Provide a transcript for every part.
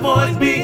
boys be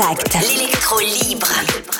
L'électro libre.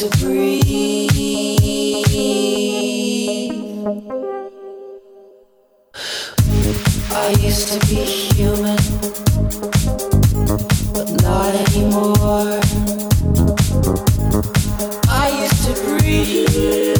to breathe. I used to be human, but not anymore. I used to breathe.